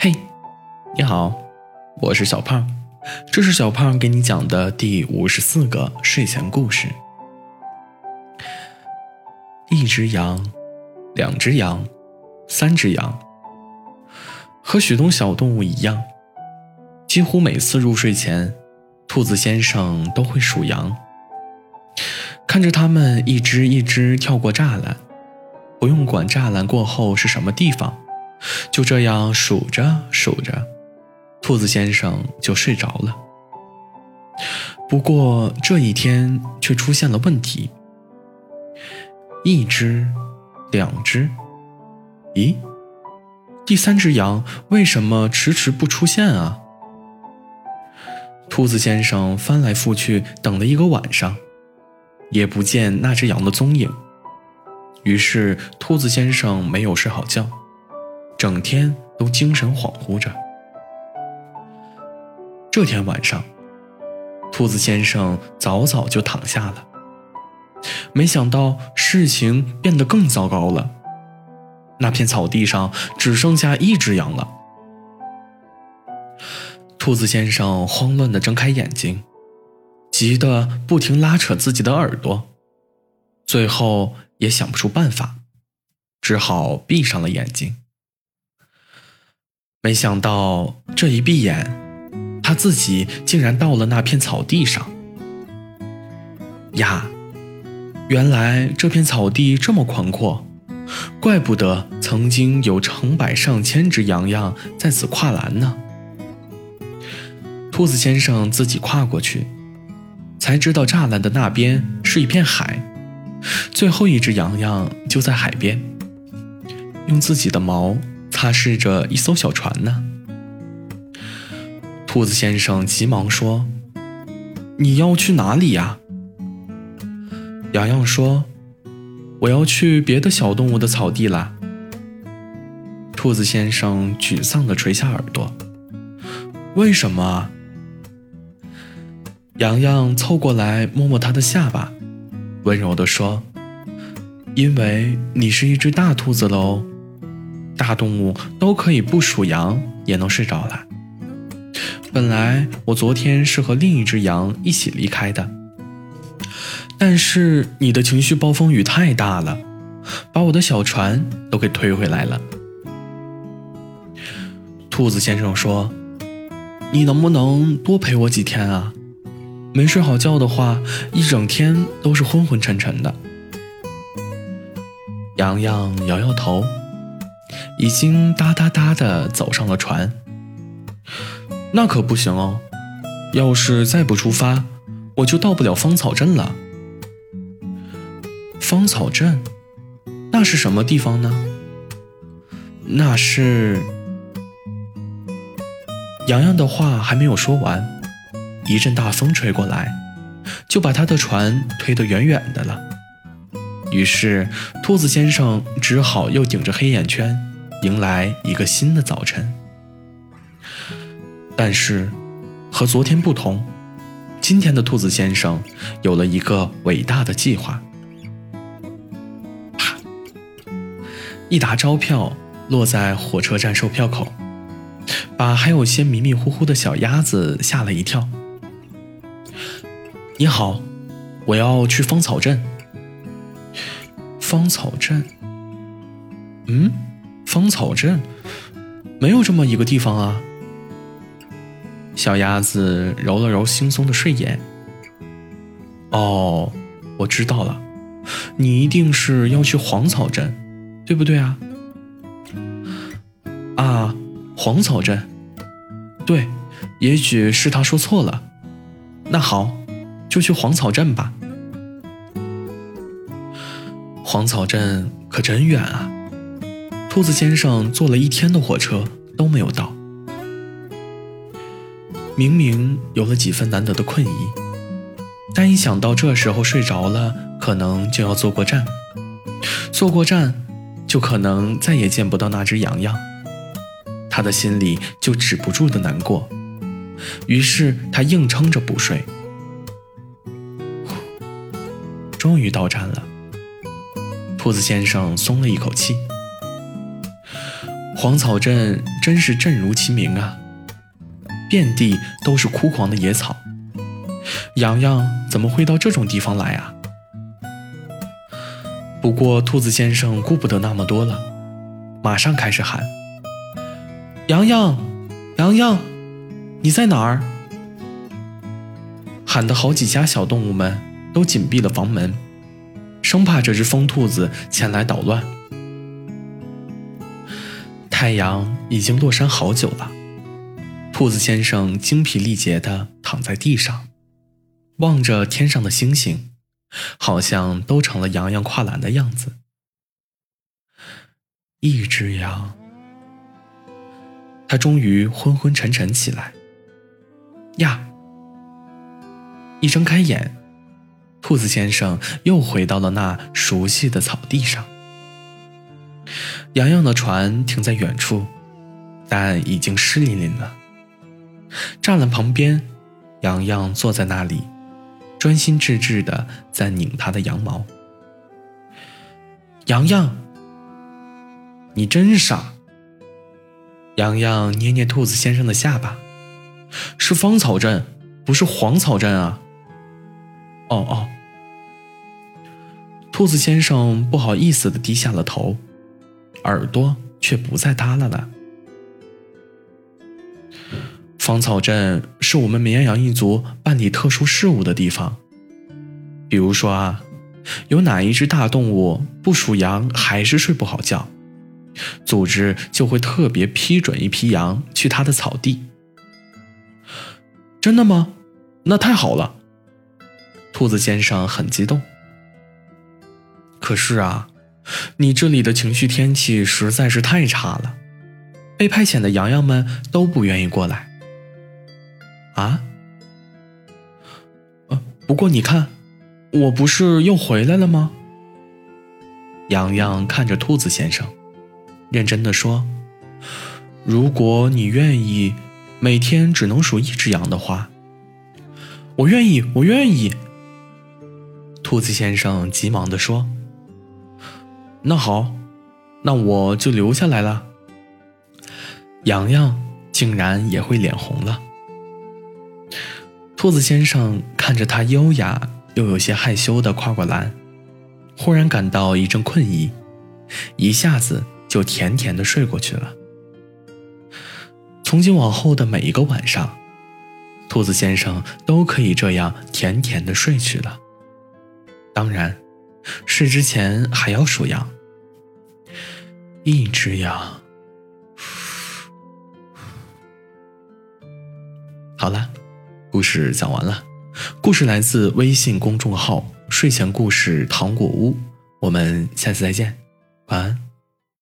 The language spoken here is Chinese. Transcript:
嘿，你好，我是小胖，这是小胖给你讲的第五十四个睡前故事。一只羊，两只羊，三只羊，和许多小动物一样，几乎每次入睡前，兔子先生都会数羊，看着它们一只一只跳过栅栏，不用管栅栏过后是什么地方。就这样数着数着，兔子先生就睡着了。不过这一天却出现了问题。一只，两只，咦，第三只羊为什么迟迟不出现啊？兔子先生翻来覆去等了一个晚上，也不见那只羊的踪影。于是兔子先生没有睡好觉。整天都精神恍惚着。这天晚上，兔子先生早早就躺下了。没想到事情变得更糟糕了。那片草地上只剩下一只羊了。兔子先生慌乱地睁开眼睛，急得不停拉扯自己的耳朵，最后也想不出办法，只好闭上了眼睛。没想到这一闭眼，他自己竟然到了那片草地上。呀，原来这片草地这么宽阔，怪不得曾经有成百上千只羊羊在此跨栏呢。兔子先生自己跨过去，才知道栅栏的那边是一片海，最后一只羊羊就在海边，用自己的毛。擦拭着一艘小船呢。兔子先生急忙说：“你要去哪里呀？”洋洋说：“我要去别的小动物的草地啦。”兔子先生沮丧地垂下耳朵：“为什么？”洋洋凑过来摸摸他的下巴，温柔地说：“因为你是一只大兔子喽。”大动物都可以不数羊也能睡着了。本来我昨天是和另一只羊一起离开的，但是你的情绪暴风雨太大了，把我的小船都给推回来了。兔子先生说：“你能不能多陪我几天啊？没睡好觉的话，一整天都是昏昏沉沉的。”洋洋摇摇头。已经哒哒哒的走上了船，那可不行哦！要是再不出发，我就到不了芳草镇了。芳草镇，那是什么地方呢？那是……洋洋的话还没有说完，一阵大风吹过来，就把他的船推得远远的了。于是，兔子先生只好又顶着黑眼圈。迎来一个新的早晨，但是和昨天不同，今天的兔子先生有了一个伟大的计划。啪！一沓钞票落在火车站售票口，把还有些迷迷糊糊的小鸭子吓了一跳。你好，我要去芳草镇。芳草镇？嗯？芳草镇没有这么一个地方啊！小鸭子揉了揉惺忪的睡眼。哦，我知道了，你一定是要去黄草镇，对不对啊？啊，黄草镇，对，也许是他说错了。那好，就去黄草镇吧。黄草镇可真远啊！兔子先生坐了一天的火车都没有到，明明有了几分难得的困意，但一想到这时候睡着了，可能就要坐过站，坐过站就可能再也见不到那只羊羊，他的心里就止不住的难过。于是他硬撑着不睡，终于到站了，兔子先生松了一口气。黄草镇真是镇如其名啊，遍地都是枯黄的野草。洋洋怎么会到这种地方来啊？不过兔子先生顾不得那么多了，马上开始喊：“洋洋，洋洋，你在哪儿？”喊的好几家小动物们都紧闭了房门，生怕这只疯兔子前来捣乱。太阳已经落山好久了，兔子先生精疲力竭地躺在地上，望着天上的星星，好像都成了洋洋跨栏的样子。一只羊，他终于昏昏沉沉起来。呀！一睁开眼，兔子先生又回到了那熟悉的草地上。洋洋的船停在远处，但已经湿淋淋了。栅栏旁边，洋洋坐在那里，专心致志的在拧他的羊毛。洋洋，你真傻！洋洋捏捏兔子先生的下巴，是芳草镇，不是黄草镇啊！哦哦，兔子先生不好意思的低下了头。耳朵却不再耷拉了。芳草镇是我们绵羊一族办理特殊事务的地方。比如说啊，有哪一只大动物不属羊，还是睡不好觉，组织就会特别批准一批羊去它的草地。真的吗？那太好了！兔子先生很激动。可是啊。你这里的情绪天气实在是太差了，被派遣的羊羊们都不愿意过来。啊？呃，不过你看，我不是又回来了吗？洋洋看着兔子先生，认真的说：“如果你愿意，每天只能数一只羊的话，我愿意，我愿意。”兔子先生急忙的说。那好，那我就留下来了。洋洋竟然也会脸红了。兔子先生看着他优雅又有些害羞的跨过栏，忽然感到一阵困意，一下子就甜甜的睡过去了。从今往后的每一个晚上，兔子先生都可以这样甜甜的睡去了。当然。睡之前还要数羊，一只羊。好了，故事讲完了。故事来自微信公众号“睡前故事糖果屋”，我们下次再见，晚安。